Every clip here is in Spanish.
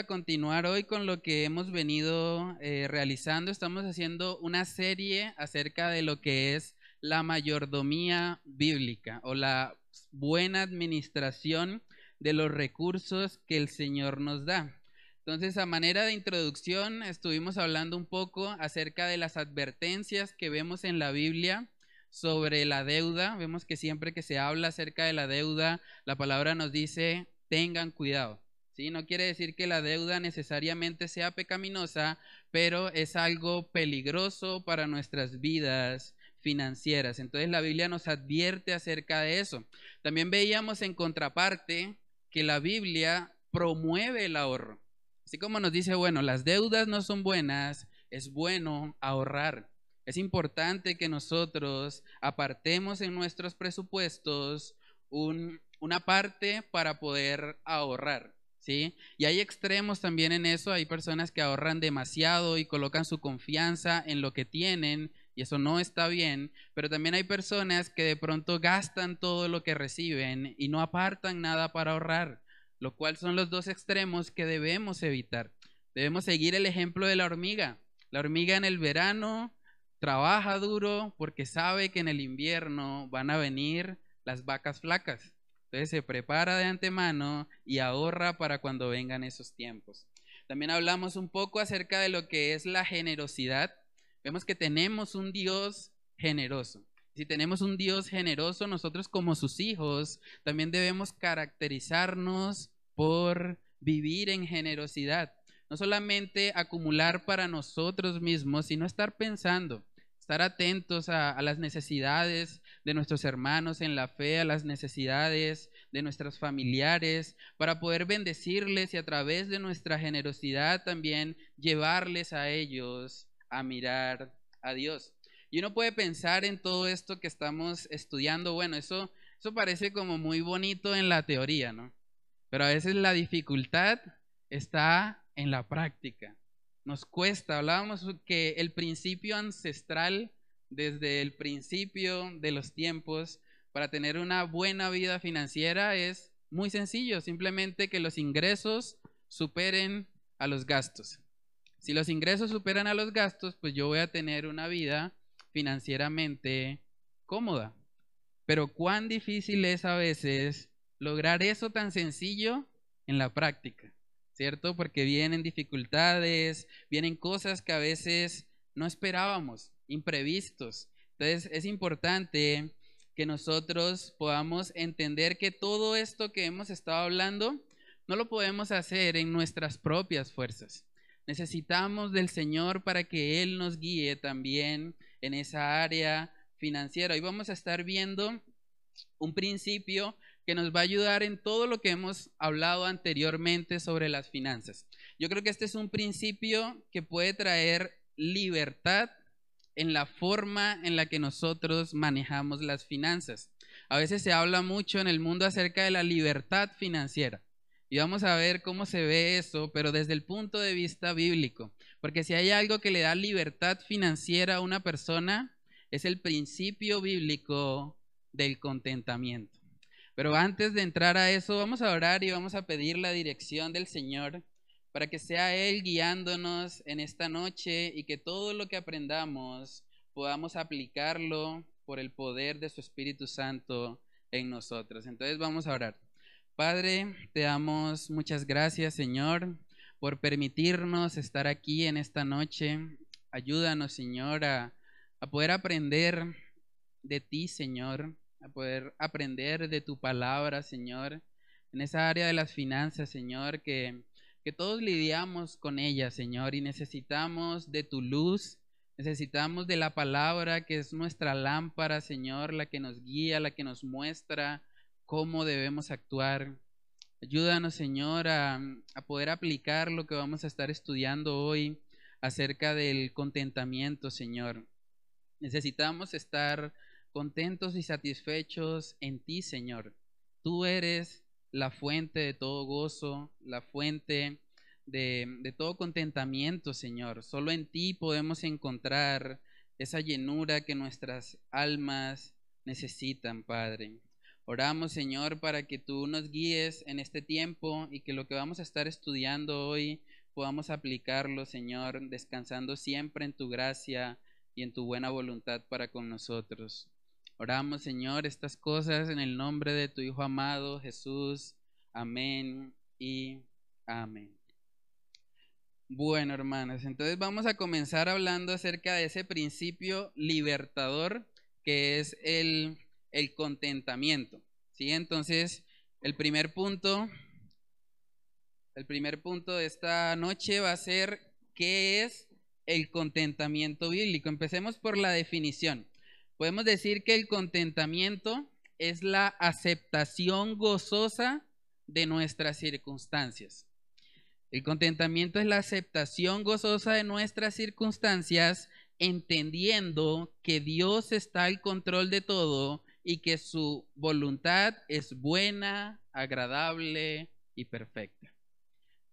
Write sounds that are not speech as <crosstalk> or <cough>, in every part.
a continuar hoy con lo que hemos venido eh, realizando. Estamos haciendo una serie acerca de lo que es la mayordomía bíblica o la buena administración de los recursos que el Señor nos da. Entonces, a manera de introducción, estuvimos hablando un poco acerca de las advertencias que vemos en la Biblia sobre la deuda. Vemos que siempre que se habla acerca de la deuda, la palabra nos dice, tengan cuidado. No quiere decir que la deuda necesariamente sea pecaminosa, pero es algo peligroso para nuestras vidas financieras. Entonces la Biblia nos advierte acerca de eso. También veíamos en contraparte que la Biblia promueve el ahorro. Así como nos dice, bueno, las deudas no son buenas, es bueno ahorrar. Es importante que nosotros apartemos en nuestros presupuestos una parte para poder ahorrar. ¿sí? Y hay extremos también en eso, hay personas que ahorran demasiado y colocan su confianza en lo que tienen y eso no está bien, pero también hay personas que de pronto gastan todo lo que reciben y no apartan nada para ahorrar, lo cual son los dos extremos que debemos evitar. Debemos seguir el ejemplo de la hormiga. La hormiga en el verano trabaja duro porque sabe que en el invierno van a venir las vacas flacas. Entonces se prepara de antemano y ahorra para cuando vengan esos tiempos. También hablamos un poco acerca de lo que es la generosidad. Vemos que tenemos un Dios generoso. Si tenemos un Dios generoso, nosotros como sus hijos también debemos caracterizarnos por vivir en generosidad. No solamente acumular para nosotros mismos, sino estar pensando, estar atentos a, las necesidades de nuestros hermanos en la fe, a las necesidades de nuestros familiares, para poder bendecirles y a través de nuestra generosidad también llevarles a ellos a mirar a Dios. Y uno puede pensar en todo esto que estamos estudiando, bueno, eso, parece como muy bonito en la teoría, ¿no? Pero a veces la dificultad está en la práctica. Nos cuesta, hablábamos que el principio ancestral desde el principio de los tiempos para tener una buena vida financiera es muy sencillo, simplemente que los ingresos superen a los gastos. Si los ingresos superan a los gastos, pues yo voy a tener una vida financieramente cómoda. Pero cuán difícil es a veces lograr eso tan sencillo en la práctica, ¿cierto? Porque vienen dificultades, vienen cosas que a veces no esperábamos imprevistos. Entonces es importante que nosotros podamos entender que todo esto que hemos estado hablando no lo podemos hacer en nuestras propias fuerzas. Necesitamos del Señor para que Él nos guíe también en esa área financiera. Hoy vamos a estar viendo un principio que nos va a ayudar en todo lo que hemos hablado anteriormente sobre las finanzas. Yo creo que este es un principio que puede traer libertad en la forma en la que nosotros manejamos las finanzas. A veces se habla mucho en el mundo acerca de la libertad financiera. Y vamos a ver cómo se ve eso, pero desde el punto de vista bíblico. Porque si hay algo que le da libertad financiera a una persona, es el principio bíblico del contentamiento. Pero antes de entrar a eso, vamos a orar y vamos a pedir la dirección del Señor para que sea Él guiándonos en esta noche y que todo lo que aprendamos podamos aplicarlo por el poder de su Espíritu Santo en nosotros. Entonces vamos a orar. Padre, te damos muchas gracias, Señor, por permitirnos estar aquí en esta noche. Ayúdanos, Señor, a, poder aprender de ti, Señor, a poder aprender de tu palabra, Señor, en esa área de las finanzas, Señor, que que todos lidiamos con ella, Señor, y necesitamos de tu luz, necesitamos de la palabra que es nuestra lámpara, Señor, la que nos guía, la que nos muestra cómo debemos actuar. Ayúdanos, Señor, a, a poder aplicar lo que vamos a estar estudiando hoy acerca del contentamiento, Señor. Necesitamos estar contentos y satisfechos en ti, Señor. Tú eres la fuente de todo gozo, la fuente de, todo contentamiento, Señor. Solo en ti podemos encontrar esa llenura que nuestras almas necesitan, Padre. Oramos, Señor, para que tú nos guíes en este tiempo y que lo que vamos a estar estudiando hoy podamos aplicarlo, Señor, descansando siempre en tu gracia y en tu buena voluntad para con nosotros. Oramos, Señor, estas cosas en el nombre de tu Hijo amado, Jesús. Amén y amén. Bueno, hermanos, entonces vamos a comenzar hablando acerca de ese principio libertador que es el, el contentamiento. ¿sí? Entonces, el primer punto, el primer punto de esta noche va a ser qué es el contentamiento bíblico. Empecemos por la definición. Podemos decir que el contentamiento es la aceptación gozosa de nuestras circunstancias. El contentamiento es la aceptación gozosa de nuestras circunstancias, entendiendo que Dios está al control de todo y que su voluntad es buena, agradable y perfecta.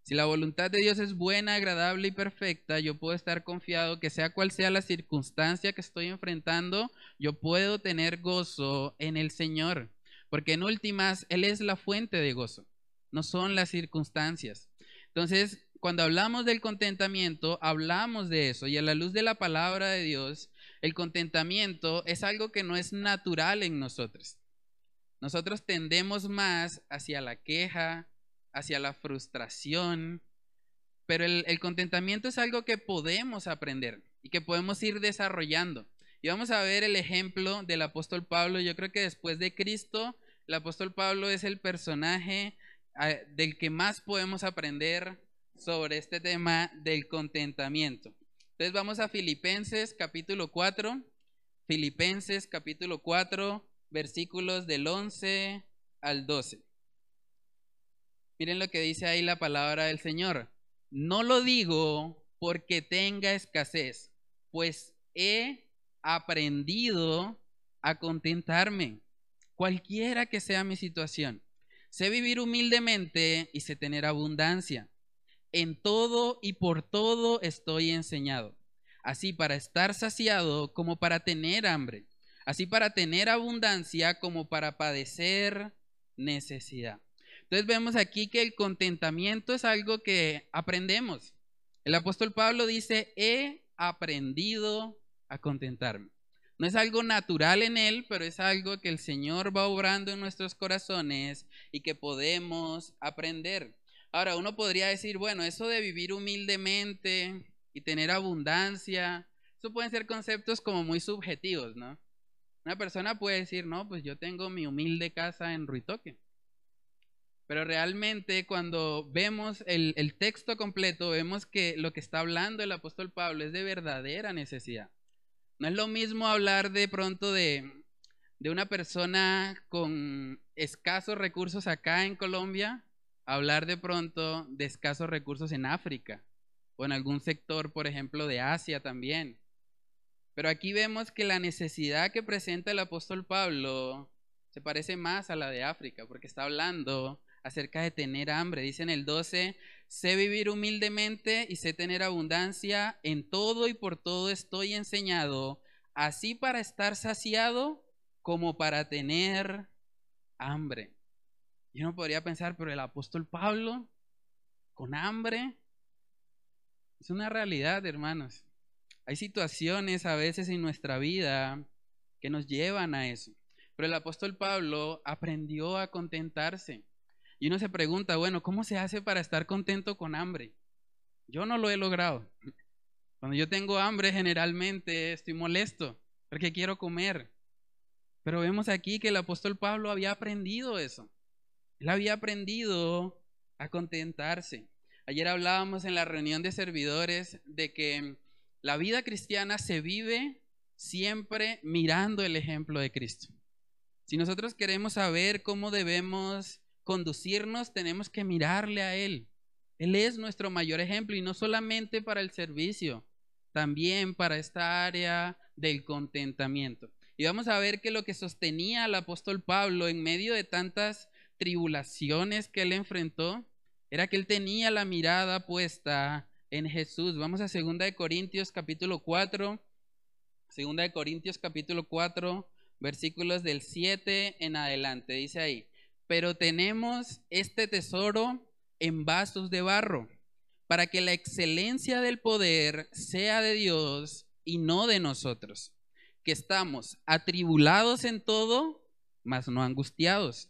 Si la voluntad de Dios es buena, agradable y perfecta, yo puedo estar confiado que sea cual sea la circunstancia que estoy enfrentando, yo puedo tener gozo en el Señor, porque en últimas Él es la fuente de gozo, no son las circunstancias. Entonces, cuando hablamos del contentamiento, hablamos de eso y a la luz de la palabra de Dios, el contentamiento es algo que no es natural en nosotros. Nosotros tendemos más hacia la queja, hacia la frustración, pero el, contentamiento es algo que podemos aprender y que podemos ir desarrollando. Y vamos a ver el ejemplo del apóstol Pablo. Yo creo que después de Cristo, el apóstol Pablo es el personaje del que más podemos aprender sobre este tema del contentamiento. Entonces vamos a Filipenses capítulo 4, Filipenses capítulo 4, versículos del 11 al 12. Miren lo que dice ahí la palabra del Señor. No lo digo porque tenga escasez, pues he aprendido a contentarme, cualquiera que sea mi situación. Sé vivir humildemente y sé tener abundancia. En todo y por todo estoy enseñado, así para estar saciado como para tener hambre, así para tener abundancia como para padecer necesidad. Entonces vemos aquí que el contentamiento es algo que aprendemos. El apóstol Pablo dice, he aprendido a contentarme. No es algo natural en él, pero es algo que el Señor va obrando en nuestros corazones y que podemos aprender. Ahora, uno podría decir, bueno, eso de vivir humildemente y tener abundancia, eso pueden ser conceptos como muy subjetivos, ¿no? Una persona puede decir, no, pues yo tengo mi humilde casa en Ruitoque. Pero realmente cuando vemos el, el texto completo, vemos que lo que está hablando el apóstol Pablo es de verdadera necesidad. No es lo mismo hablar de pronto de, una persona con escasos recursos acá en Colombia, hablar de pronto de escasos recursos en África o en algún sector, por ejemplo, de Asia también. Pero aquí vemos que la necesidad que presenta el apóstol Pablo se parece más a la de África, porque está hablando acerca de tener hambre. Dice en el 12, sé vivir humildemente y sé tener abundancia, en todo y por todo estoy enseñado, así para estar saciado como para tener hambre. Yo no podría pensar, pero el apóstol Pablo, con hambre, es una realidad, hermanos. Hay situaciones a veces en nuestra vida que nos llevan a eso. Pero el apóstol Pablo aprendió a contentarse. Y uno se pregunta, bueno, ¿cómo se hace para estar contento con hambre? Yo no lo he logrado. Cuando yo tengo hambre generalmente estoy molesto porque quiero comer. Pero vemos aquí que el apóstol Pablo había aprendido eso. Él había aprendido a contentarse. Ayer hablábamos en la reunión de servidores de que la vida cristiana se vive siempre mirando el ejemplo de Cristo. Si nosotros queremos saber cómo debemos conducirnos, tenemos que mirarle a Él. Él es nuestro mayor ejemplo y no solamente para el servicio, también para esta área del contentamiento. Y vamos a ver que lo que sostenía al apóstol Pablo en medio de tantas tribulaciones que él enfrentó era que él tenía la mirada puesta en Jesús. Vamos a 2 de Corintios capítulo 4. 2 de Corintios capítulo 4, versículos del 7 en adelante. Dice ahí, pero tenemos este tesoro en vasos de barro, para que la excelencia del poder sea de Dios y no de nosotros, que estamos atribulados en todo, mas no angustiados,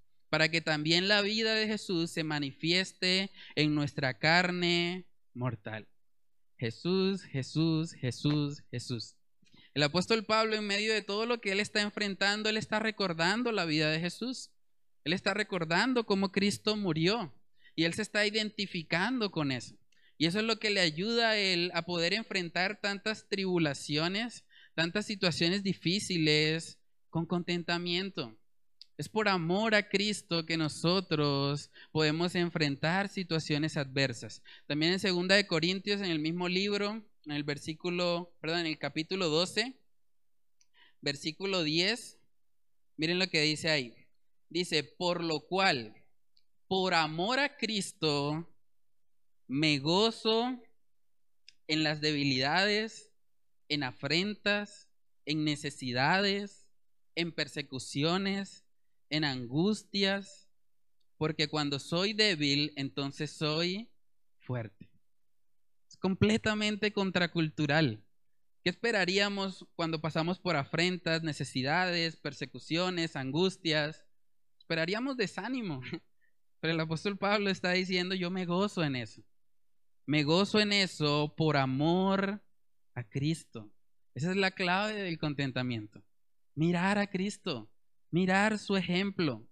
para que también la vida de Jesús se manifieste en nuestra carne mortal. Jesús, Jesús, Jesús, Jesús. El apóstol Pablo, en medio de todo lo que él está enfrentando, él está recordando la vida de Jesús. Él está recordando cómo Cristo murió y él se está identificando con eso. Y eso es lo que le ayuda a él a poder enfrentar tantas tribulaciones, tantas situaciones difíciles con contentamiento. Es por amor a Cristo que nosotros podemos enfrentar situaciones adversas. También en segunda de Corintios, en el mismo libro, en el versículo, perdón, en el capítulo 12, versículo 10, miren lo que dice ahí. Dice, por lo cual, por amor a Cristo, me gozo en las debilidades, en afrentas, en necesidades, en persecuciones, en angustias, porque cuando soy débil, entonces soy fuerte. Es completamente contracultural. ¿Qué esperaríamos cuando pasamos por afrentas, necesidades, persecuciones, angustias? esperaríamos desánimo. <laughs> Pero el apóstol Pablo está diciendo, yo me gozo en eso. Me gozo en eso por amor a Cristo. Esa es la clave del contentamiento. Mirar a Cristo, mirar su ejemplo.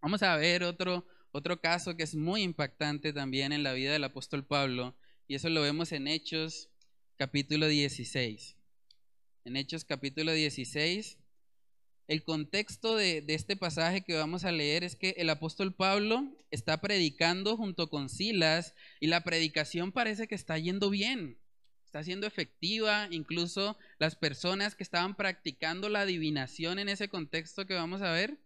Vamos a ver otro, otro caso que es muy impactante también en la vida del apóstol Pablo, y eso lo vemos en Hechos capítulo 16. En Hechos capítulo 16 el contexto de, este pasaje que vamos a leer es que el apóstol Pablo está predicando junto con Silas y la predicación parece que está yendo bien, está siendo efectiva, incluso las personas que estaban practicando la adivinación en ese contexto que vamos a ver,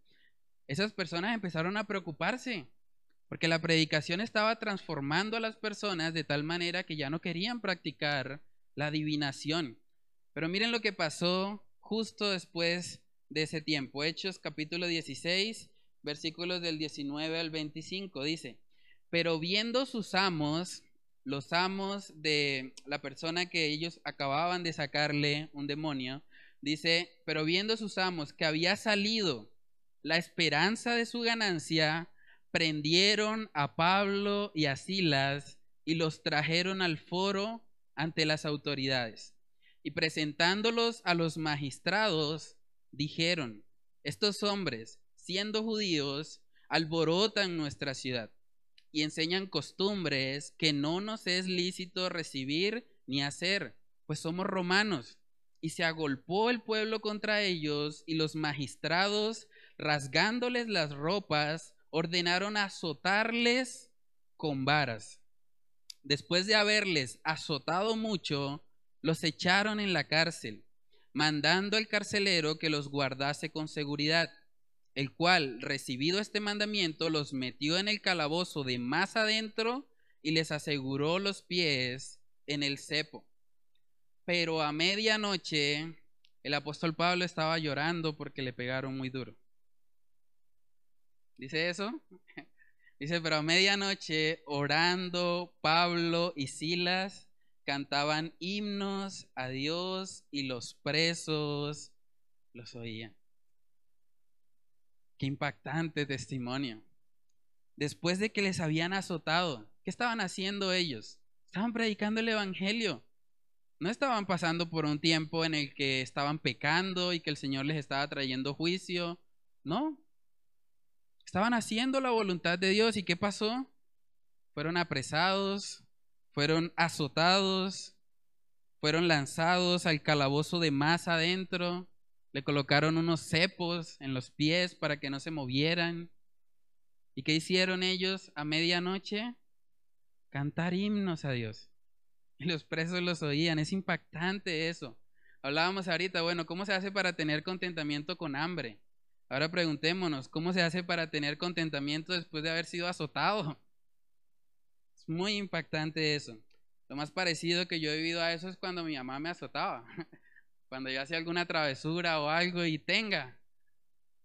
esas personas empezaron a preocuparse, porque la predicación estaba transformando a las personas de tal manera que ya no querían practicar la adivinación. Pero miren lo que pasó justo después de ese tiempo. Hechos capítulo 16, versículos del 19 al 25, dice, pero viendo sus amos, los amos de la persona que ellos acababan de sacarle un demonio, dice, pero viendo sus amos que había salido la esperanza de su ganancia, prendieron a Pablo y a Silas y los trajeron al foro ante las autoridades. Y presentándolos a los magistrados, dijeron, estos hombres, siendo judíos, alborotan nuestra ciudad y enseñan costumbres que no nos es lícito recibir ni hacer, pues somos romanos. Y se agolpó el pueblo contra ellos y los magistrados, rasgándoles las ropas, ordenaron azotarles con varas. Después de haberles azotado mucho, los echaron en la cárcel mandando al carcelero que los guardase con seguridad, el cual, recibido este mandamiento, los metió en el calabozo de más adentro y les aseguró los pies en el cepo. Pero a medianoche el apóstol Pablo estaba llorando porque le pegaron muy duro. ¿Dice eso? <laughs> Dice, pero a medianoche orando Pablo y Silas cantaban himnos a Dios y los presos los oían. Qué impactante testimonio. Después de que les habían azotado, ¿qué estaban haciendo ellos? Estaban predicando el Evangelio. No estaban pasando por un tiempo en el que estaban pecando y que el Señor les estaba trayendo juicio. No. Estaban haciendo la voluntad de Dios. ¿Y qué pasó? fueron apresados, fueron azotados, fueron lanzados al calabozo de más adentro, le colocaron unos cepos en los pies para que no se movieran. ¿Y qué hicieron ellos a medianoche? Cantar himnos a Dios. <laughs> Y los presos los oían. Es impactante eso. Hablábamos ahorita, bueno, ¿cómo se hace para tener contentamiento con hambre? Ahora preguntémonos, ¿cómo se hace para tener contentamiento después de haber sido azotado? <laughs> Es muy impactante eso. Lo más parecido que yo he vivido a eso es cuando mi mamá me azotaba. <laughs> Cuando yo hacía alguna travesura o algo y tenga.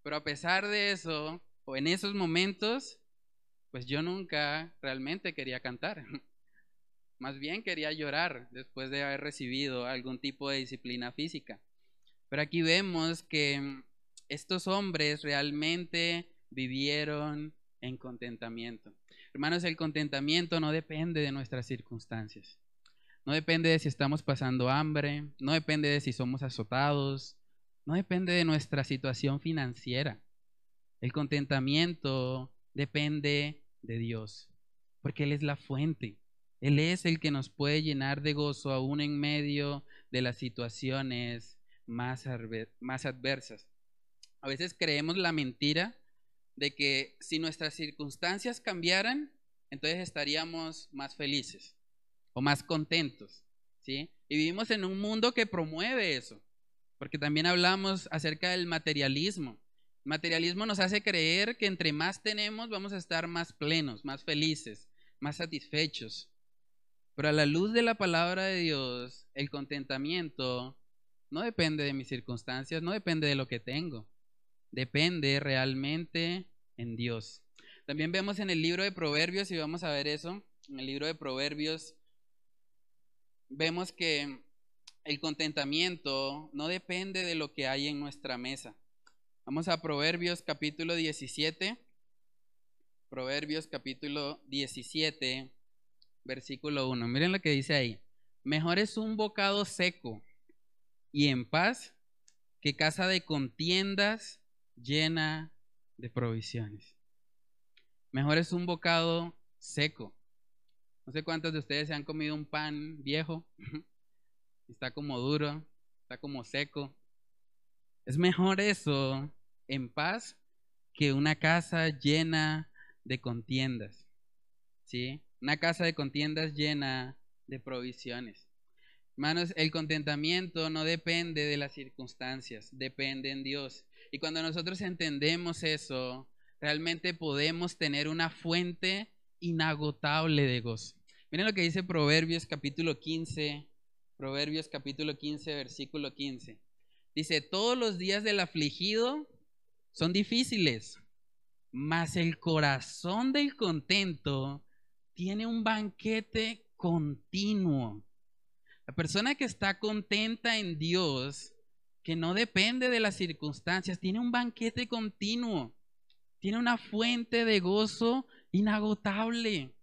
Pero a pesar de eso, o en esos momentos, pues yo nunca realmente quería cantar. <laughs> Más bien quería llorar después de haber recibido algún tipo de disciplina física. Pero aquí vemos que estos hombres realmente vivieron en contentamiento. Hermanos, el contentamiento no depende de nuestras circunstancias. No depende de si estamos pasando hambre, no depende de si somos azotados, no depende de nuestra situación financiera. El contentamiento depende de Dios, porque Él es la fuente. Él es el que nos puede llenar de gozo aún en medio de las situaciones más, adversas. A veces creemos la mentira de que si nuestras circunstancias cambiaran, entonces estaríamos más felices o más contentos, ¿sí? Y vivimos en un mundo que promueve eso, porque también hablamos acerca del materialismo. El materialismo nos hace creer que entre más tenemos vamos a estar más plenos, más felices, más satisfechos. Pero a la luz de la palabra de Dios, el contentamiento no depende de mis circunstancias, no depende de lo que tengo, depende realmente en Dios. También vemos en el libro de Proverbios, y vamos a ver eso, en el libro de Proverbios, vemos que el contentamiento no depende de lo que hay en nuestra mesa. Vamos a Proverbios capítulo 17. Proverbios capítulo 17 versículo 1. Miren lo que dice ahí. Mejor es un bocado seco y en paz que casa de contiendas llena de provisiones. Mejor es un bocado seco. No sé cuántos de ustedes se han comido un pan viejo. Está como duro, está como seco. Es mejor eso en paz que una casa llena de contiendas. ¿Sí? Una casa de contiendas llena de provisiones. Hermanos, el contentamiento no depende de las circunstancias, depende en Dios. Y cuando nosotros entendemos eso, realmente podemos tener una fuente inagotable de gozo. Miren lo que dice Proverbios capítulo 15, Proverbios capítulo 15, versículo 15. Dice, todos los días del afligido son difíciles, mas el corazón del contento tiene un banquete continuo. La persona que está contenta en Dios, que no depende de las circunstancias, tiene un banquete continuo, tiene una fuente de gozo inagotable.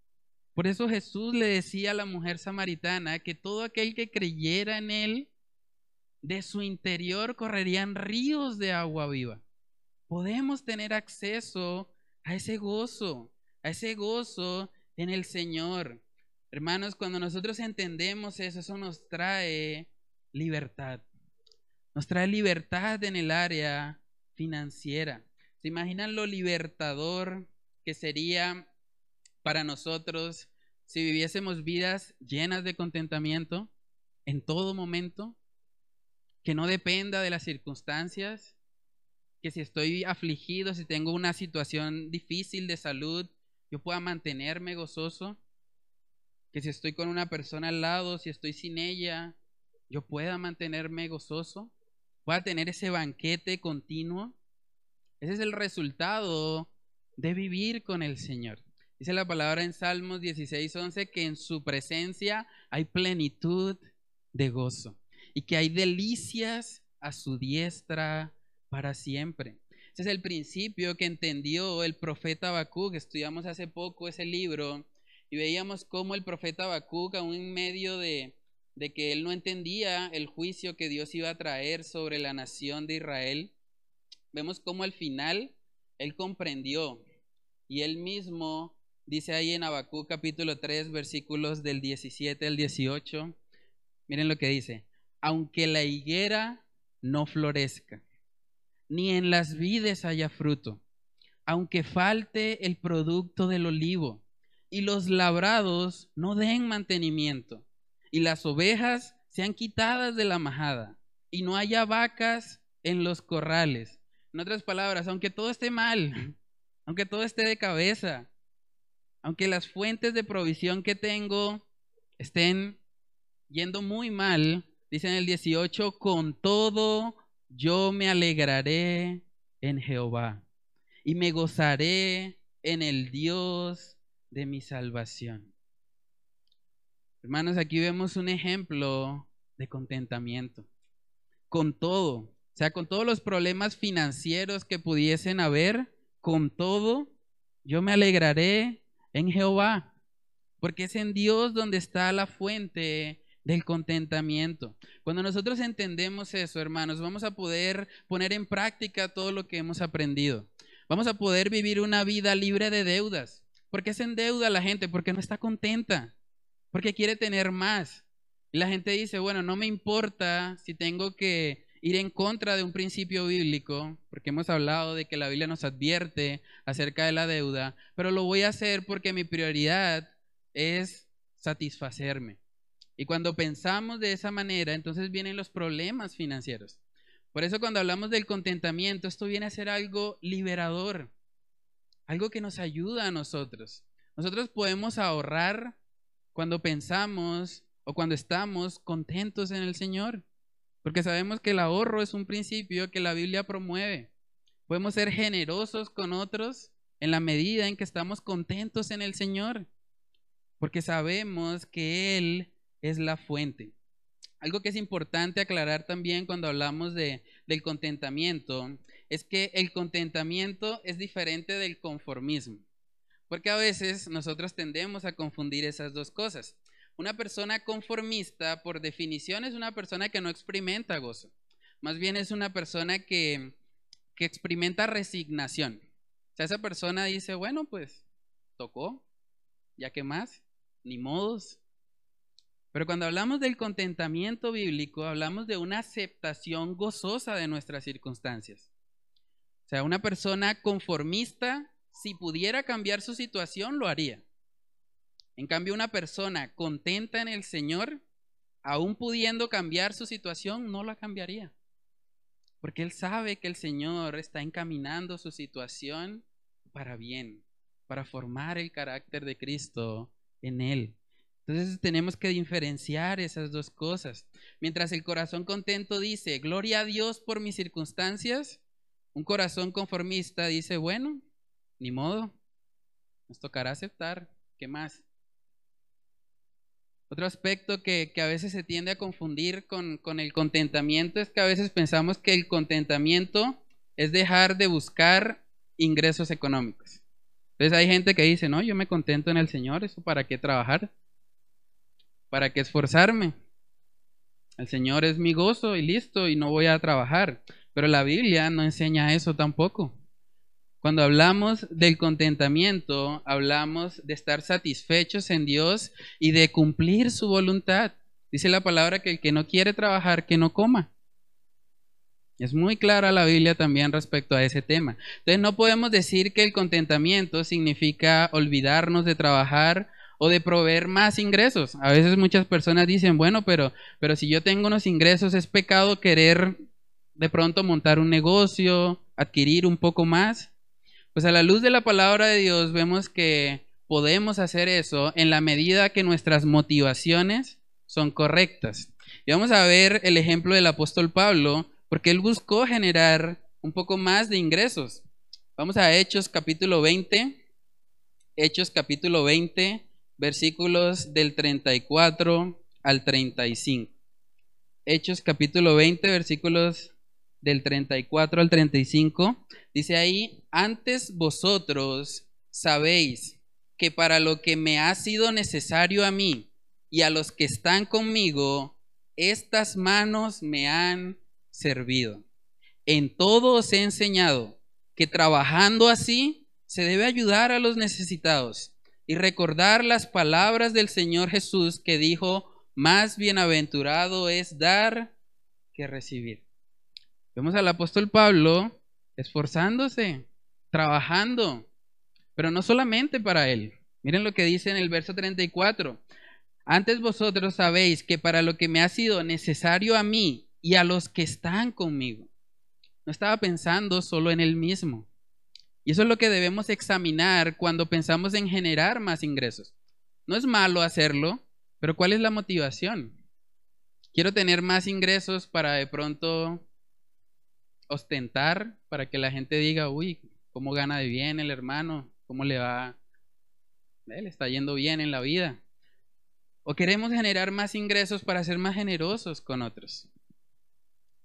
Por eso Jesús le decía a la mujer samaritana que todo aquel que creyera en Él, de su interior correrían ríos de agua viva. Podemos tener acceso a ese gozo, a ese gozo en el Señor. Hermanos, cuando nosotros entendemos eso, eso nos trae libertad. Nos trae libertad en el área financiera. ¿Se imaginan lo libertador que sería para nosotros si viviésemos vidas llenas de contentamiento en todo momento? Que no dependa de las circunstancias, que si estoy afligido, si tengo una situación difícil de salud, yo pueda mantenerme gozoso, que si estoy con una persona al lado, si estoy sin ella, yo pueda mantenerme gozoso, pueda tener ese banquete continuo. Ese es el resultado de vivir con el Señor. Dice la palabra en Salmos 16:11 que en su presencia hay plenitud de gozo y que hay delicias a su diestra para siempre. Ese es el principio que entendió el profeta Habacuc. Estudiamos hace poco ese libro y veíamos cómo el profeta Habacuc, aún en medio de, de que él no entendía el juicio que Dios iba a traer sobre la nación de Israel, vemos cómo al final él comprendió y él mismo Dice ahí en Abacú capítulo 3, versículos del 17 al 18. Miren lo que dice. Aunque la higuera no florezca, ni en las vides haya fruto, aunque falte el producto del olivo, y los labrados no den mantenimiento, y las ovejas sean quitadas de la majada, y no haya vacas en los corrales. En otras palabras, aunque todo esté mal, aunque todo esté de cabeza, aunque las fuentes de provisión que tengo estén yendo muy mal, dice en el 18, con todo yo me alegraré en Jehová y me gozaré en el Dios de mi salvación. Hermanos, aquí vemos un ejemplo de contentamiento. Con todo, o sea, con todos los problemas financieros que pudiesen haber, con todo, yo me alegraré en Jehová, porque es en Dios donde está la fuente del contentamiento. Cuando nosotros entendemos eso, hermanos, vamos a poder poner en práctica todo lo que hemos aprendido. Vamos a poder vivir una vida libre de deudas. ¿Por qué se endeuda la gente? Porque no está contenta, porque quiere tener más. Y la gente dice, bueno, no me importa si tengo que ir en contra de un principio bíblico, porque hemos hablado de que la Biblia nos advierte acerca de la deuda, pero lo voy a hacer porque mi prioridad es satisfacerme. Y cuando pensamos de esa manera, entonces vienen los problemas financieros. Por eso cuando hablamos del contentamiento, esto viene a ser algo liberador, algo que nos ayuda a nosotros. Nosotros podemos ahorrar cuando pensamos o cuando estamos contentos en el Señor, porque sabemos que el ahorro es un principio que la Biblia promueve. Podemos ser generosos con otros en la medida en que estamos contentos en el Señor, porque sabemos que Él es la fuente. Algo que es importante aclarar también cuando hablamos de, del contentamiento es que el contentamiento es diferente del conformismo, porque a veces nosotros tendemos a confundir esas dos cosas. Una persona conformista, por definición, es una persona que no experimenta gozo, más bien es una persona que, que experimenta resignación. O sea, esa persona dice, bueno, pues tocó, ya que más, ni modos, pero cuando hablamos del contentamiento bíblico, hablamos de una aceptación gozosa de nuestras circunstancias. O sea, una persona conformista, si pudiera cambiar su situación, lo haría. En cambio, una persona contenta en el Señor, aún pudiendo cambiar su situación, no la cambiaría. Porque él sabe que el Señor está encaminando su situación para bien, para formar el carácter de Cristo en él. Entonces tenemos que diferenciar esas dos cosas. Mientras el corazón contento dice, gloria a Dios por mis circunstancias, un corazón conformista dice, bueno, ni modo, nos tocará aceptar, ¿qué más? Otro aspecto que, a veces se tiende a confundir con, con el contentamiento es que a veces pensamos que el contentamiento es dejar de buscar ingresos económicos. Entonces hay gente que dice, no, yo me contento en el Señor, ¿eso para qué trabajar? ¿Para qué esforzarme? El Señor es mi gozo y listo, y no voy a trabajar. Pero la Biblia no enseña eso tampoco. Cuando hablamos del contentamiento, hablamos de estar satisfechos en Dios y de cumplir su voluntad. Dice la palabra que el que no quiere trabajar, que no coma. Es muy clara la Biblia también respecto a ese tema. Entonces no podemos decir que el contentamiento significa olvidarnos de trabajar o de proveer más ingresos. A veces muchas personas dicen, bueno, pero, pero si yo tengo unos ingresos, es pecado querer de pronto montar un negocio, adquirir un poco más. Pues a la luz de la palabra de Dios vemos que podemos hacer eso en la medida que nuestras motivaciones son correctas. Y vamos a ver el ejemplo del apóstol Pablo, porque él buscó generar un poco más de ingresos. Vamos a Hechos capítulo 20. Hechos capítulo 20, versículos del 34 al 35. Hechos capítulo 20, versículos del 34 al 35. Dice ahí, antes vosotros sabéis que para lo que me ha sido necesario a mí y a los que están conmigo, estas manos me han servido. En todo os he enseñado que trabajando así se debe ayudar a los necesitados y recordar las palabras del Señor Jesús que dijo, más bienaventurado es dar que recibir. Vemos al apóstol Pablo esforzándose, trabajando, pero no solamente para él. Miren lo que dice en el verso 34. Antes vosotros sabéis que para lo que me ha sido necesario a mí y a los que están conmigo, no estaba pensando solo en él mismo. Y eso es lo que debemos examinar cuando pensamos en generar más ingresos. No es malo hacerlo, pero ¿cuál es la motivación? Quiero tener más ingresos para de pronto ostentar, para que la gente diga, uy, cómo gana de bien el hermano, cómo le va, le está yendo bien en la vida. O queremos generar más ingresos para ser más generosos con otros,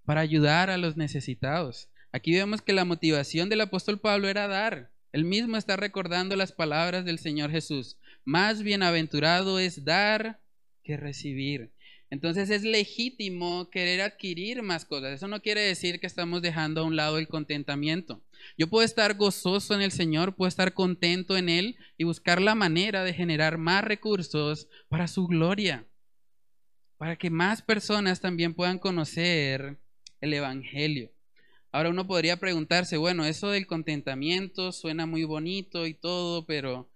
para ayudar a los necesitados. Aquí vemos que la motivación del apóstol Pablo era dar. Él mismo está recordando las palabras del Señor Jesús. Más bienaventurado es dar que recibir. Entonces es legítimo querer adquirir más cosas. Eso no quiere decir que estamos dejando a un lado el contentamiento. Yo puedo estar gozoso en el Señor, puedo estar contento en Él y buscar la manera de generar más recursos para su gloria, para que más personas también puedan conocer el Evangelio. Ahora uno podría preguntarse, bueno, eso del contentamiento suena muy bonito y todo, pero,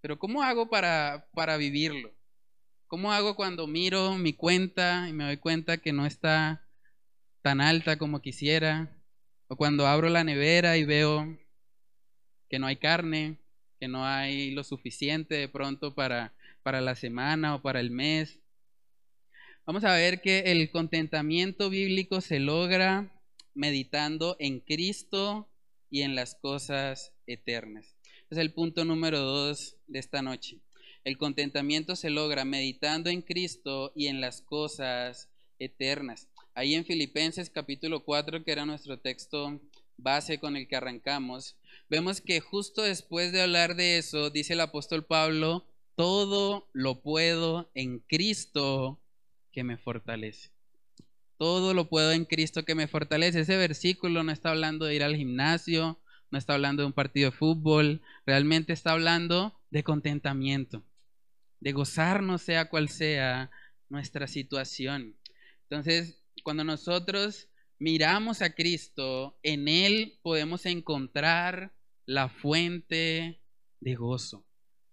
pero ¿cómo hago para, para vivirlo? ¿Cómo hago cuando miro mi cuenta y me doy cuenta que no está tan alta como quisiera? O cuando abro la nevera y veo que no hay carne, que no hay lo suficiente de pronto para, para la semana o para el mes. Vamos a ver que el contentamiento bíblico se logra meditando en Cristo y en las cosas eternas. Es el punto número dos de esta noche. El contentamiento se logra meditando en Cristo y en las cosas eternas. Ahí en Filipenses capítulo 4, que era nuestro texto base con el que arrancamos, vemos que justo después de hablar de eso, dice el apóstol Pablo, todo lo puedo en Cristo que me fortalece. Todo lo puedo en Cristo que me fortalece. Ese versículo no está hablando de ir al gimnasio, no está hablando de un partido de fútbol, realmente está hablando de contentamiento de gozarnos sea cual sea nuestra situación. Entonces, cuando nosotros miramos a Cristo, en Él podemos encontrar la fuente de gozo,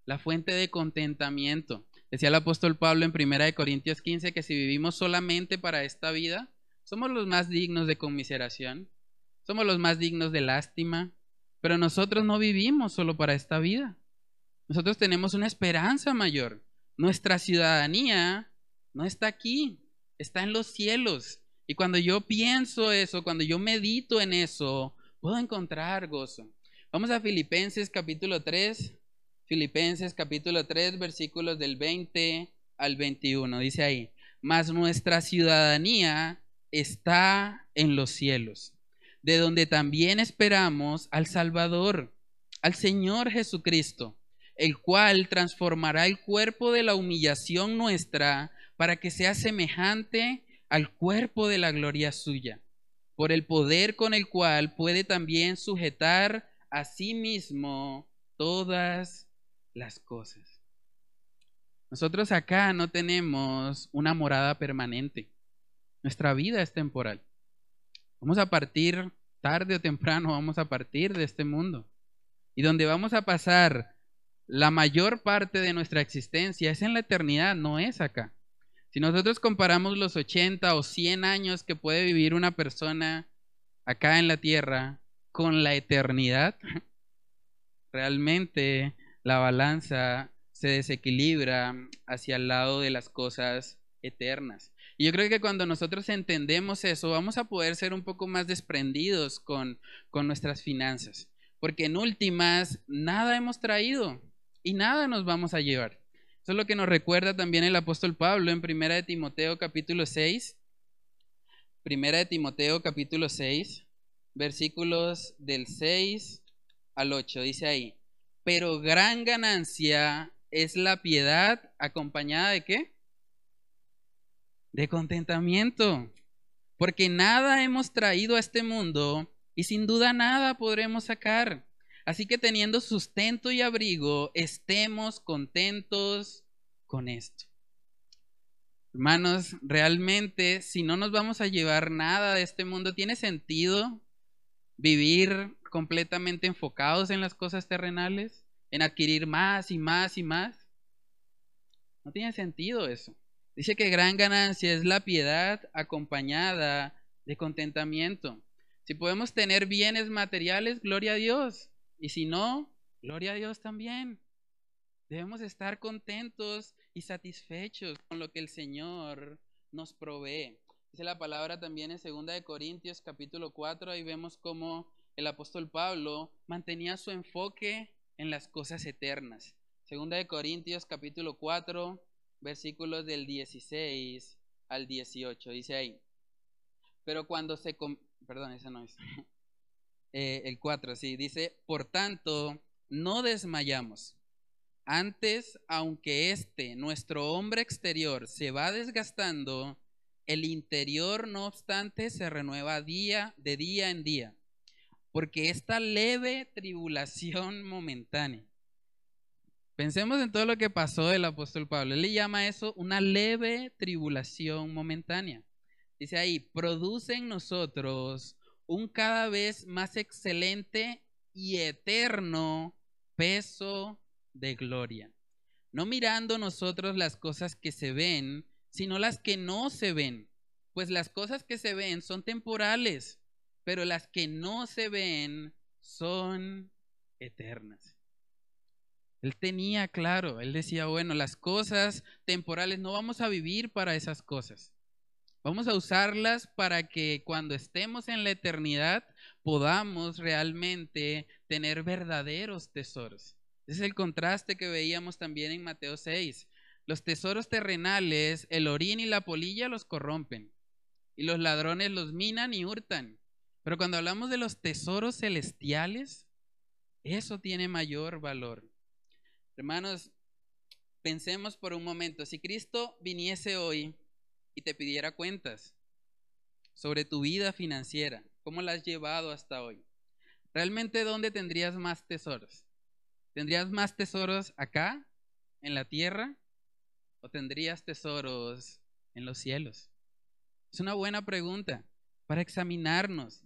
la fuente de contentamiento. Decía el apóstol Pablo en 1 Corintios 15 que si vivimos solamente para esta vida, somos los más dignos de conmiseración, somos los más dignos de lástima, pero nosotros no vivimos solo para esta vida. Nosotros tenemos una esperanza mayor. Nuestra ciudadanía no está aquí, está en los cielos. Y cuando yo pienso eso, cuando yo medito en eso, puedo encontrar gozo. Vamos a Filipenses capítulo 3. Filipenses capítulo 3, versículos del 20 al 21. Dice ahí, mas nuestra ciudadanía está en los cielos, de donde también esperamos al Salvador, al Señor Jesucristo el cual transformará el cuerpo de la humillación nuestra para que sea semejante al cuerpo de la gloria suya, por el poder con el cual puede también sujetar a sí mismo todas las cosas. Nosotros acá no tenemos una morada permanente. Nuestra vida es temporal. Vamos a partir tarde o temprano, vamos a partir de este mundo. Y donde vamos a pasar la mayor parte de nuestra existencia es en la eternidad, no es acá. Si nosotros comparamos los 80 o 100 años que puede vivir una persona acá en la tierra con la eternidad, <laughs> realmente la balanza se desequilibra hacia el lado de las cosas eternas. Y yo creo que cuando nosotros entendemos eso, vamos a poder ser un poco más desprendidos con, con nuestras finanzas. Porque en últimas, nada hemos traído y nada nos vamos a llevar. Eso es lo que nos recuerda también el apóstol Pablo en Primera de Timoteo capítulo 6. Primera de Timoteo capítulo 6, versículos del 6 al 8. Dice ahí, pero gran ganancia es la piedad acompañada de qué? De contentamiento. Porque nada hemos traído a este mundo y sin duda nada podremos sacar. Así que teniendo sustento y abrigo, estemos contentos con esto. Hermanos, realmente si no nos vamos a llevar nada de este mundo, ¿tiene sentido vivir completamente enfocados en las cosas terrenales? ¿En adquirir más y más y más? No tiene sentido eso. Dice que gran ganancia es la piedad acompañada de contentamiento. Si podemos tener bienes materiales, gloria a Dios. Y si no, gloria a Dios también. Debemos estar contentos y satisfechos con lo que el Señor nos provee. Dice la palabra también en 2 de Corintios capítulo 4, ahí vemos cómo el apóstol Pablo mantenía su enfoque en las cosas eternas. 2 de Corintios capítulo 4, versículos del 16 al 18. Dice ahí, pero cuando se... Perdón, ese no es. Eh, el 4, sí, dice, por tanto, no desmayamos. Antes, aunque este, nuestro hombre exterior, se va desgastando, el interior, no obstante, se renueva día de día en día. Porque esta leve tribulación momentánea Pensemos en todo lo que pasó el apóstol Pablo. Él le llama eso una leve tribulación momentánea. Dice ahí, produce en nosotros un cada vez más excelente y eterno peso de gloria. No mirando nosotros las cosas que se ven, sino las que no se ven. Pues las cosas que se ven son temporales, pero las que no se ven son eternas. Él tenía claro, él decía, bueno, las cosas temporales no vamos a vivir para esas cosas. Vamos a usarlas para que cuando estemos en la eternidad podamos realmente tener verdaderos tesoros. Ese es el contraste que veíamos también en Mateo 6. Los tesoros terrenales, el orín y la polilla los corrompen, y los ladrones los minan y hurtan. Pero cuando hablamos de los tesoros celestiales, eso tiene mayor valor. Hermanos, pensemos por un momento, si Cristo viniese hoy y te pidiera cuentas sobre tu vida financiera, cómo la has llevado hasta hoy, ¿realmente dónde tendrías más tesoros? ¿Tendrías más tesoros acá, en la tierra, o tendrías tesoros en los cielos? Es una buena pregunta para examinarnos.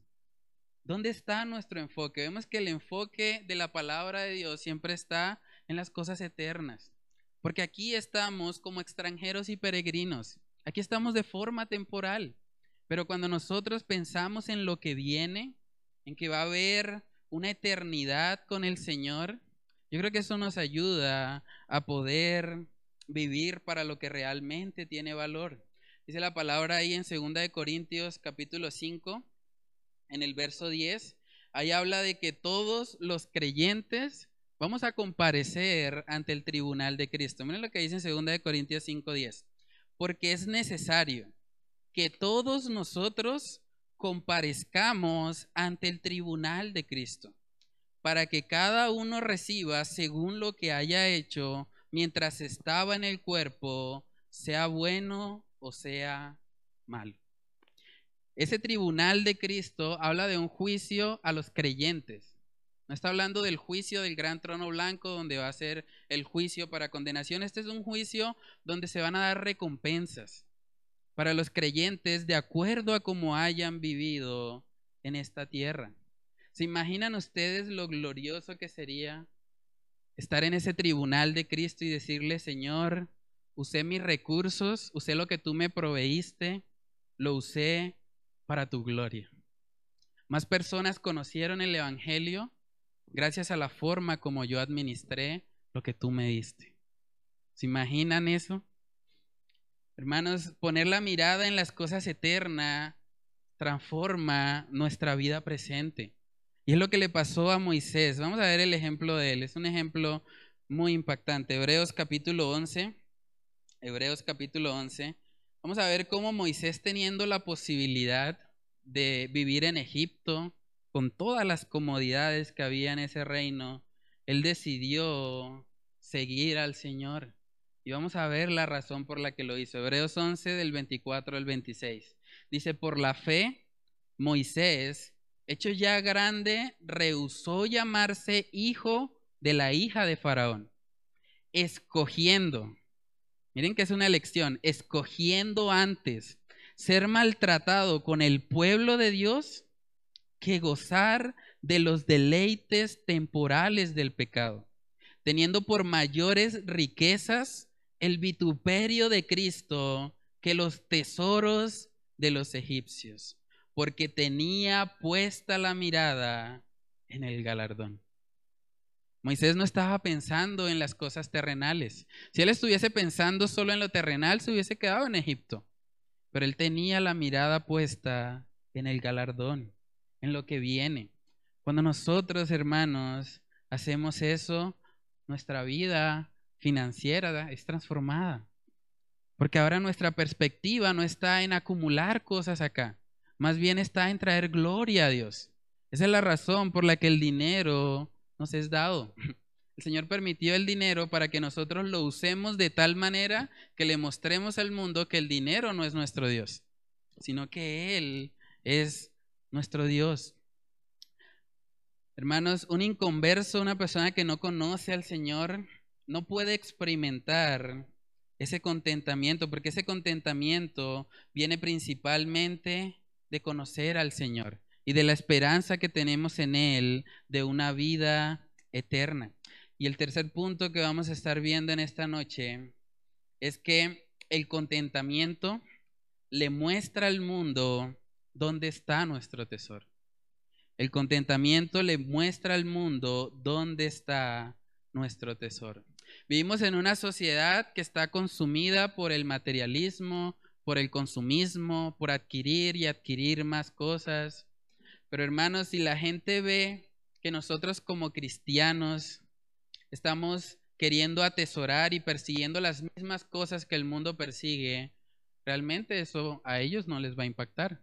¿Dónde está nuestro enfoque? Vemos que el enfoque de la palabra de Dios siempre está en las cosas eternas. Porque aquí estamos como extranjeros y peregrinos. Aquí estamos de forma temporal. Pero cuando nosotros pensamos en lo que viene, en que va a haber una eternidad con el Señor, yo creo que eso nos ayuda a poder vivir para lo que realmente tiene valor. Dice la palabra ahí en 2 de Corintios capítulo 5, en el verso 10, ahí habla de que todos los creyentes vamos a comparecer ante el tribunal de Cristo. Miren lo que dice en 2 Corintios 5:10. Porque es necesario que todos nosotros comparezcamos ante el tribunal de Cristo, para que cada uno reciba según lo que haya hecho mientras estaba en el cuerpo, sea bueno o sea malo. Ese tribunal de Cristo habla de un juicio a los creyentes no está hablando del juicio del gran trono blanco donde va a ser el juicio para condenación. Este es un juicio donde se van a dar recompensas para los creyentes de acuerdo a cómo hayan vivido en esta tierra. ¿Se imaginan ustedes lo glorioso que sería estar en ese tribunal de Cristo y decirle, Señor, usé mis recursos, usé lo que tú me proveíste, lo usé para tu gloria? Más personas conocieron el Evangelio gracias a la forma como yo administré lo que tú me diste. ¿Se imaginan eso? Hermanos, poner la mirada en las cosas eternas transforma nuestra vida presente. Y es lo que le pasó a Moisés. Vamos a ver el ejemplo de él. Es un ejemplo muy impactante. Hebreos capítulo 11. Hebreos capítulo 11. Vamos a ver cómo Moisés teniendo la posibilidad de vivir en Egipto, con todas las comodidades que había en ese reino, él decidió seguir al Señor. Y vamos a ver la razón por la que lo hizo. Hebreos 11 del 24 al 26. Dice, por la fe, Moisés, hecho ya grande, rehusó llamarse hijo de la hija de Faraón, escogiendo, miren que es una elección, escogiendo antes ser maltratado con el pueblo de Dios que gozar de los deleites temporales del pecado, teniendo por mayores riquezas el vituperio de Cristo que los tesoros de los egipcios, porque tenía puesta la mirada en el galardón. Moisés no estaba pensando en las cosas terrenales. Si él estuviese pensando solo en lo terrenal, se hubiese quedado en Egipto. Pero él tenía la mirada puesta en el galardón, en lo que viene. Cuando nosotros, hermanos, hacemos eso, nuestra vida financiera es transformada. Porque ahora nuestra perspectiva no está en acumular cosas acá, más bien está en traer gloria a Dios. Esa es la razón por la que el dinero nos es dado. <clears throat> El Señor permitió el dinero para que nosotros lo usemos de tal manera que le mostremos al mundo que el dinero no es nuestro Dios, sino que Él es nuestro Dios. Hermanos, un inconverso, una persona que no conoce al Señor, no puede experimentar ese contentamiento, porque ese contentamiento viene principalmente de conocer al Señor y de la esperanza que tenemos en Él de una vida eterna. Y el tercer punto que vamos a estar viendo en esta noche es que el contentamiento le muestra al mundo dónde está nuestro tesoro. El contentamiento le muestra al mundo dónde está nuestro tesoro. Vivimos en una sociedad que está consumida por el materialismo, por el consumismo, por adquirir y adquirir más cosas. Pero hermanos, si la gente ve que nosotros como cristianos estamos queriendo atesorar y persiguiendo las mismas cosas que el mundo persigue, realmente eso a ellos no les va a impactar.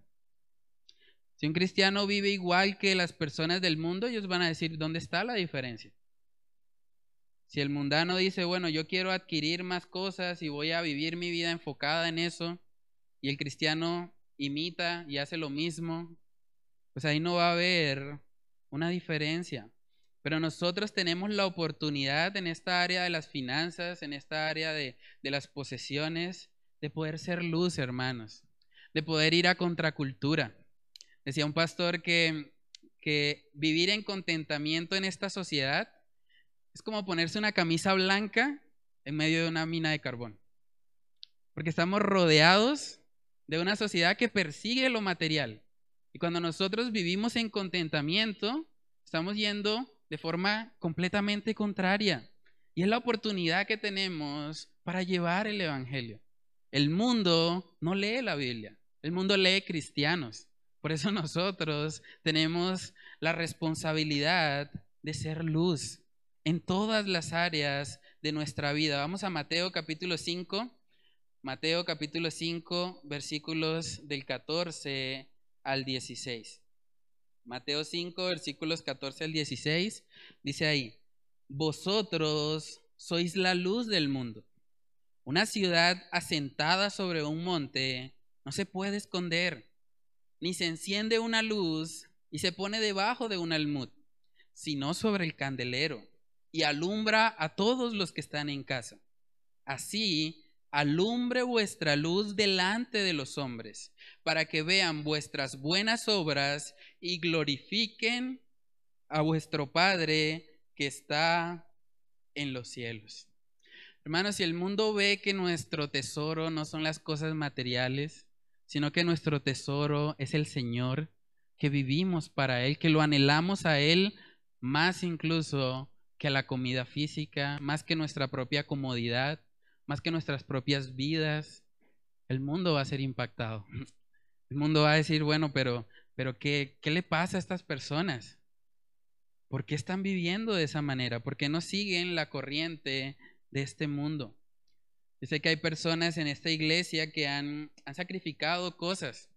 Si un cristiano vive igual que las personas del mundo, ellos van a decir, ¿dónde está la diferencia? Si el mundano dice, bueno, yo quiero adquirir más cosas y voy a vivir mi vida enfocada en eso, y el cristiano imita y hace lo mismo, pues ahí no va a haber una diferencia. Pero nosotros tenemos la oportunidad en esta área de las finanzas, en esta área de, las posesiones, de poder ser luz, hermanos, de poder ir a contracultura. Decía un pastor que, vivir en contentamiento en esta sociedad es como ponerse una camisa blanca en medio de una mina de carbón. Porque estamos rodeados de una sociedad que persigue lo material. Y cuando nosotros vivimos en contentamiento, estamos yendo de forma completamente contraria. Y es la oportunidad que tenemos para llevar el Evangelio. El mundo no lee la Biblia, el mundo lee cristianos. Por eso <laughs> nosotros tenemos la responsabilidad de ser luz en todas las áreas de nuestra vida. Vamos a Mateo capítulo 5. Mateo capítulo 5, versículos del 14 al 16. Mateo 5, versículos 14 al 16, dice ahí, vosotros sois la luz del mundo. Una ciudad asentada sobre un monte no se puede esconder, ni se enciende una luz y se pone debajo de un almud, sino sobre el candelero y alumbra a todos los que están en casa. Así alumbre vuestra luz delante de los hombres, para que vean vuestras buenas obras y glorifiquen a vuestro Padre que está en los cielos. Hermanos, si el mundo ve que nuestro tesoro no son las cosas materiales, sino que nuestro tesoro es el Señor, que vivimos para Él, que lo anhelamos a Él más incluso que la comida física, más que nuestra propia comodidad, más que nuestras propias vidas, el mundo va a ser impactado. El mundo va a decir, bueno, pero, pero ¿qué, ¿qué le pasa a estas personas? ¿Por qué están viviendo de esa manera? ¿Por qué no siguen la corriente de este mundo? Yo sé que hay personas en esta iglesia que han, han sacrificado cosas.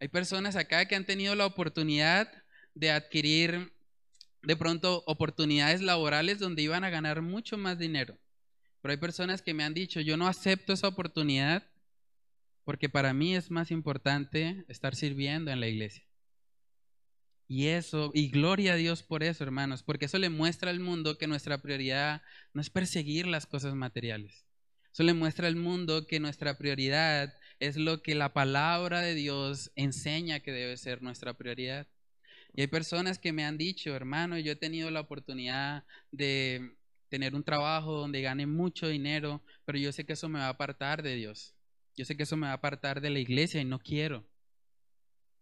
Hay personas acá que han tenido la oportunidad de adquirir de pronto oportunidades laborales donde iban a ganar mucho más dinero. Pero hay personas que me han dicho, yo no acepto esa oportunidad porque para mí es más importante estar sirviendo en la iglesia. Y eso, y gloria a Dios por eso, hermanos, porque eso le muestra al mundo que nuestra prioridad no es perseguir las cosas materiales. Eso le muestra al mundo que nuestra prioridad es lo que la palabra de Dios enseña que debe ser nuestra prioridad. Y hay personas que me han dicho, hermano, yo he tenido la oportunidad de tener un trabajo donde gane mucho dinero, pero yo sé que eso me va a apartar de Dios. Yo sé que eso me va a apartar de la iglesia y no quiero.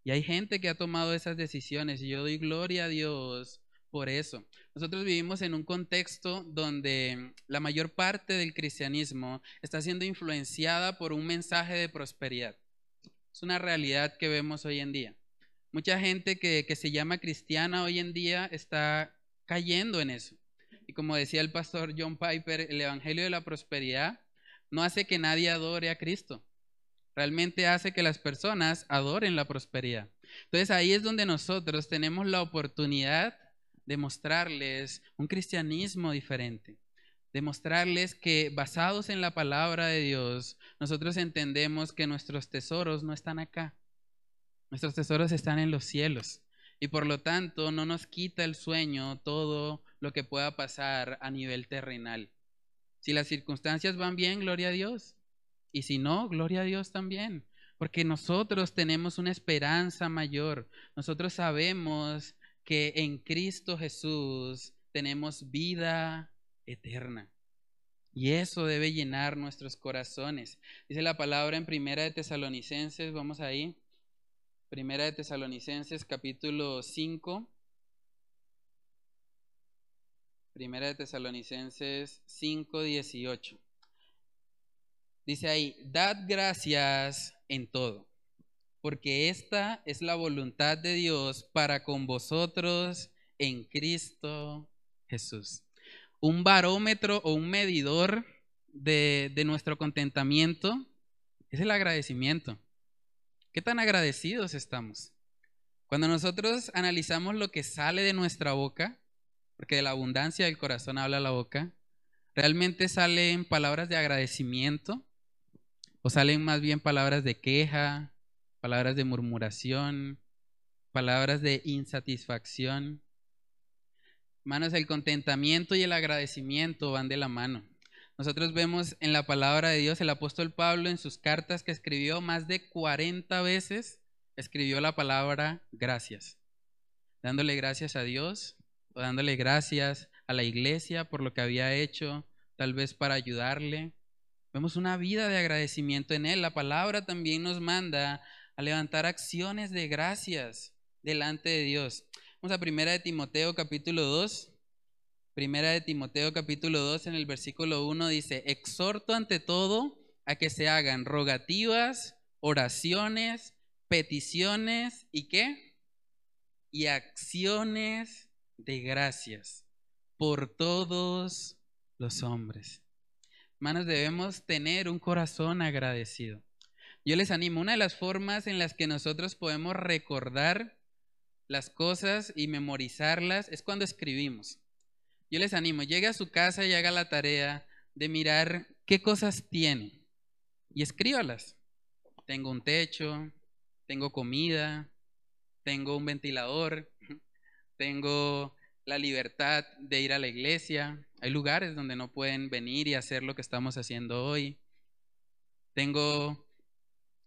Y hay gente que ha tomado esas decisiones y yo doy gloria a Dios por eso. Nosotros vivimos en un contexto donde la mayor parte del cristianismo está siendo influenciada por un mensaje de prosperidad. Es una realidad que vemos hoy en día. Mucha gente que, se llama cristiana hoy en día está cayendo en eso. Y como decía el pastor John Piper, el Evangelio de la Prosperidad no hace que nadie adore a Cristo realmente hace que las personas adoren la prosperidad. Entonces ahí es donde nosotros tenemos la oportunidad de mostrarles un cristianismo diferente, de mostrarles que basados en la palabra de Dios, nosotros entendemos que nuestros tesoros no están acá, nuestros tesoros están en los cielos. Y por lo tanto no nos quita el sueño todo lo que pueda pasar a nivel terrenal. Si las circunstancias van bien, gloria a Dios. Y si no, gloria a Dios también, porque nosotros tenemos una esperanza mayor. Nosotros sabemos que en Cristo Jesús tenemos vida eterna. Y eso debe llenar nuestros corazones. Dice la palabra en Primera de Tesalonicenses, vamos ahí. Primera de Tesalonicenses capítulo 5. Primera de Tesalonicenses 5, 18. Dice ahí, dad gracias en todo, porque esta es la voluntad de Dios para con vosotros en Cristo Jesús. Un barómetro o un medidor de, nuestro contentamiento es el agradecimiento. ¿Qué tan agradecidos estamos? Cuando nosotros analizamos lo que sale de nuestra boca, porque de la abundancia del corazón habla la boca, realmente salen palabras de agradecimiento ¿O salen más bien palabras de queja, palabras de murmuración, palabras de insatisfacción? Hermanos, el contentamiento y el agradecimiento van de la mano. Nosotros vemos en la palabra de Dios, el apóstol Pablo en sus cartas que escribió más de 40 veces, escribió la palabra gracias, dándole gracias a Dios o dándole gracias a la iglesia por lo que había hecho, tal vez para ayudarle, Vemos una vida de agradecimiento en Él. La palabra también nos manda levantar acciones de gracias delante de Dios. Vamos a Primera de Timoteo capítulo 2. Primera de Timoteo capítulo 2 en el versículo 1 dice, exhorto ante todo a que se hagan rogativas, oraciones, peticiones y qué? Y acciones de gracias por todos los hombres. Hermanos, debemos tener un corazón agradecido. Yo les animo, una de las formas en las que nosotros podemos recordar las cosas y memorizarlas es cuando escribimos. Yo les animo, llegue a su casa y haga la tarea de mirar qué cosas tiene y escríbalas. Tengo un techo, tengo comida, tengo un ventilador, <laughs> tengo la libertad de ir a la iglesia. Hay lugares donde no pueden venir y hacer lo que estamos haciendo hoy. Tengo,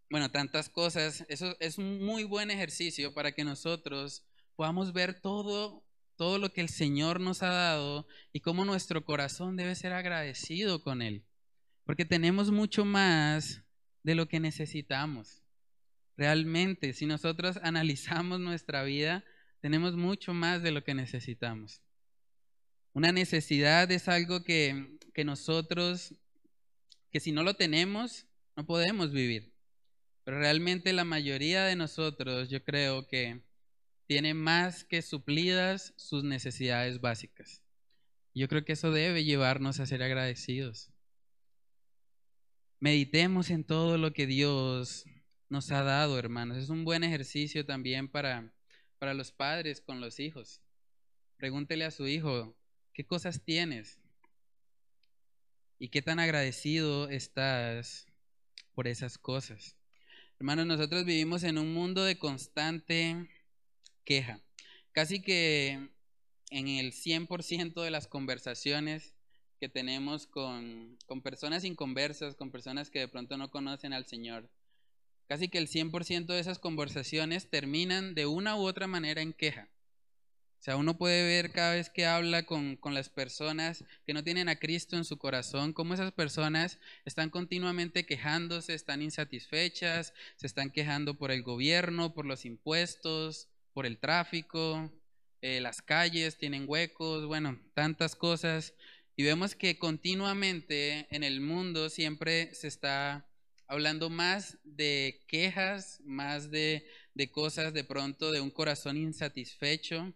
bueno, tantas cosas. Eso es un muy buen ejercicio para que nosotros podamos ver todo, todo lo que el Señor nos ha dado y cómo nuestro corazón debe ser agradecido con Él. Porque tenemos mucho más de lo que necesitamos. Realmente, si nosotros analizamos nuestra vida, tenemos mucho más de lo que necesitamos. Una necesidad es algo que, que nosotros, que si no lo tenemos, no podemos vivir. Pero realmente la mayoría de nosotros, yo creo que tiene más que suplidas sus necesidades básicas. Yo creo que eso debe llevarnos a ser agradecidos. Meditemos en todo lo que Dios nos ha dado, hermanos. Es un buen ejercicio también para para los padres con los hijos. Pregúntele a su hijo, ¿qué cosas tienes? ¿Y qué tan agradecido estás por esas cosas? Hermanos, nosotros vivimos en un mundo de constante queja. Casi que en el 100% de las conversaciones que tenemos con, con personas inconversas, con personas que de pronto no conocen al Señor, casi que el 100% de esas conversaciones terminan de una u otra manera en queja. O sea, uno puede ver cada vez que habla con, con, las personas que no tienen a Cristo en su corazón, cómo esas personas están continuamente quejándose, están insatisfechas, se están quejando por el gobierno, por los impuestos, por el tráfico, eh, las calles tienen huecos, bueno, tantas cosas. Y vemos que continuamente en el mundo siempre se está hablando más de quejas, más de, de cosas de pronto de un corazón insatisfecho.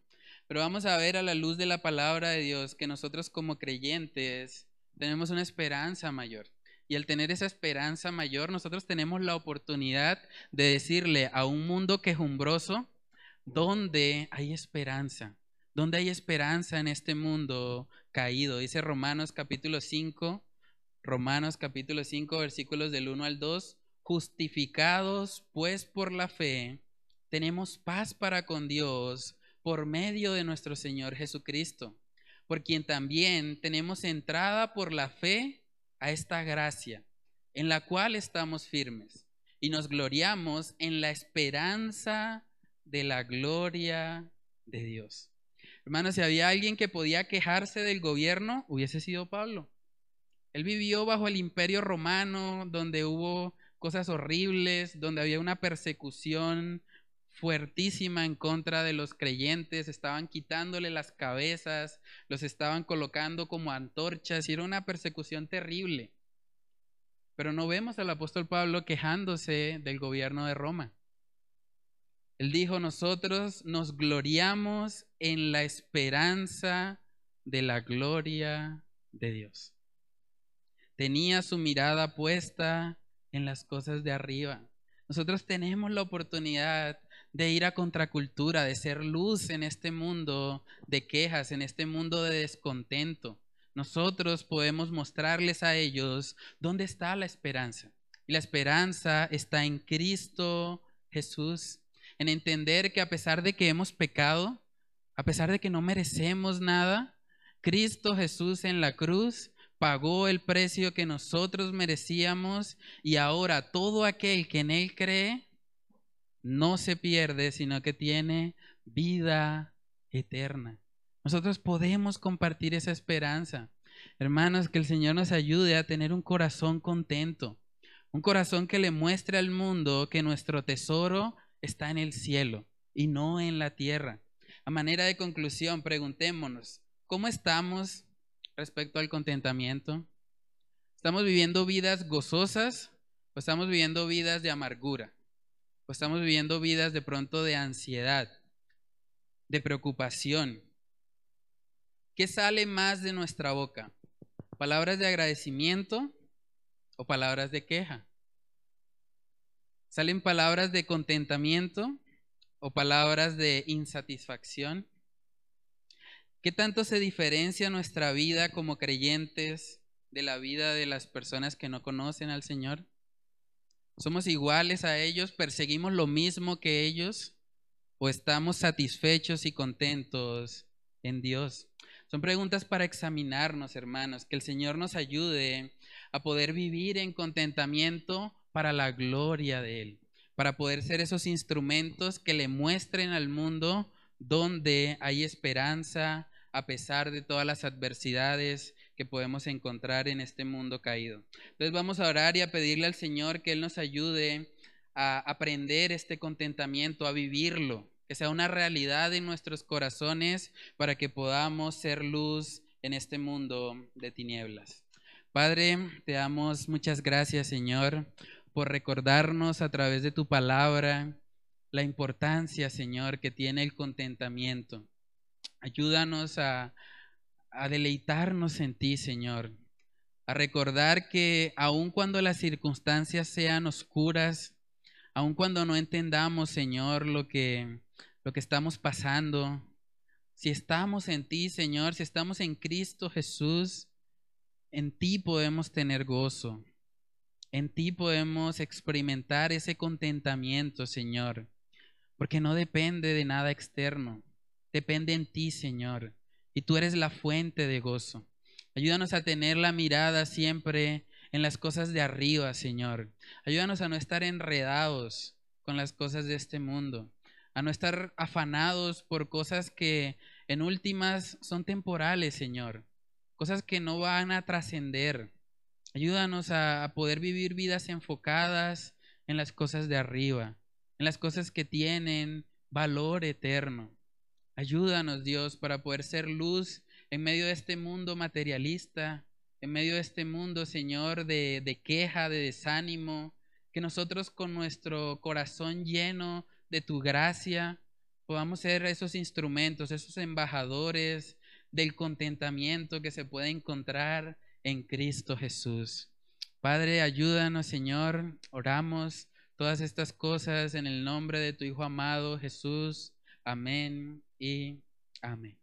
Pero vamos a ver a la luz de la palabra de Dios que nosotros como creyentes tenemos una esperanza mayor. Y al tener esa esperanza mayor, nosotros tenemos la oportunidad de decirle a un mundo quejumbroso, ¿dónde hay esperanza? ¿Dónde hay esperanza en este mundo caído? Dice Romanos capítulo 5, Romanos capítulo 5, versículos del 1 al 2, justificados pues por la fe, tenemos paz para con Dios por medio de nuestro Señor Jesucristo, por quien también tenemos entrada por la fe a esta gracia, en la cual estamos firmes y nos gloriamos en la esperanza de la gloria de Dios. Hermanos, si había alguien que podía quejarse del gobierno, hubiese sido Pablo. Él vivió bajo el imperio romano, donde hubo cosas horribles, donde había una persecución fuertísima en contra de los creyentes, estaban quitándole las cabezas, los estaban colocando como antorchas y era una persecución terrible. Pero no vemos al apóstol Pablo quejándose del gobierno de Roma. Él dijo, nosotros nos gloriamos en la esperanza de la gloria de Dios. Tenía su mirada puesta en las cosas de arriba. Nosotros tenemos la oportunidad de ir a contracultura, de ser luz en este mundo de quejas, en este mundo de descontento. Nosotros podemos mostrarles a ellos dónde está la esperanza. Y la esperanza está en Cristo Jesús, en entender que a pesar de que hemos pecado, a pesar de que no merecemos nada, Cristo Jesús en la cruz pagó el precio que nosotros merecíamos y ahora todo aquel que en Él cree no se pierde, sino que tiene vida eterna. Nosotros podemos compartir esa esperanza. Hermanos, que el Señor nos ayude a tener un corazón contento, un corazón que le muestre al mundo que nuestro tesoro está en el cielo y no en la tierra. A manera de conclusión, preguntémonos, ¿cómo estamos respecto al contentamiento? ¿Estamos viviendo vidas gozosas o estamos viviendo vidas de amargura? O estamos viviendo vidas de pronto de ansiedad, de preocupación. ¿Qué sale más de nuestra boca? ¿Palabras de agradecimiento o palabras de queja? ¿Salen palabras de contentamiento o palabras de insatisfacción? ¿Qué tanto se diferencia nuestra vida como creyentes de la vida de las personas que no conocen al Señor? ¿Somos iguales a ellos? ¿Perseguimos lo mismo que ellos? ¿O estamos satisfechos y contentos en Dios? Son preguntas para examinarnos, hermanos, que el Señor nos ayude a poder vivir en contentamiento para la gloria de Él, para poder ser esos instrumentos que le muestren al mundo donde hay esperanza a pesar de todas las adversidades que podemos encontrar en este mundo caído. Entonces vamos a orar y a pedirle al Señor que Él nos ayude a aprender este contentamiento, a vivirlo, que sea una realidad en nuestros corazones para que podamos ser luz en este mundo de tinieblas. Padre, te damos muchas gracias, Señor, por recordarnos a través de tu palabra la importancia, Señor, que tiene el contentamiento. Ayúdanos a, a deleitarnos en ti, Señor, a recordar que aun cuando las circunstancias sean oscuras, aun cuando no entendamos, Señor, lo que, lo que estamos pasando, si estamos en ti, Señor, si estamos en Cristo Jesús, en ti podemos tener gozo. En ti podemos experimentar ese contentamiento, Señor, porque no depende de nada externo. depende en ti, Señor, y tú eres la fuente de gozo. Ayúdanos a tener la mirada siempre en las cosas de arriba, Señor. Ayúdanos a no estar enredados con las cosas de este mundo, a no estar afanados por cosas que en últimas son temporales, Señor, cosas que no van a trascender. Ayúdanos a, poder vivir vidas enfocadas en las cosas de arriba, en las cosas que tienen valor eterno. Ayúdanos, Dios, para poder ser luz en medio de este mundo materialista, en medio de este mundo, Señor, de, queja, de desánimo, que nosotros con nuestro corazón lleno de tu gracia podamos ser esos instrumentos, esos embajadores del contentamiento que se puede encontrar en Cristo Jesús. Padre, ayúdanos, Señor. Oramos todas estas cosas en el nombre de tu Hijo amado Jesús. Amén y amén.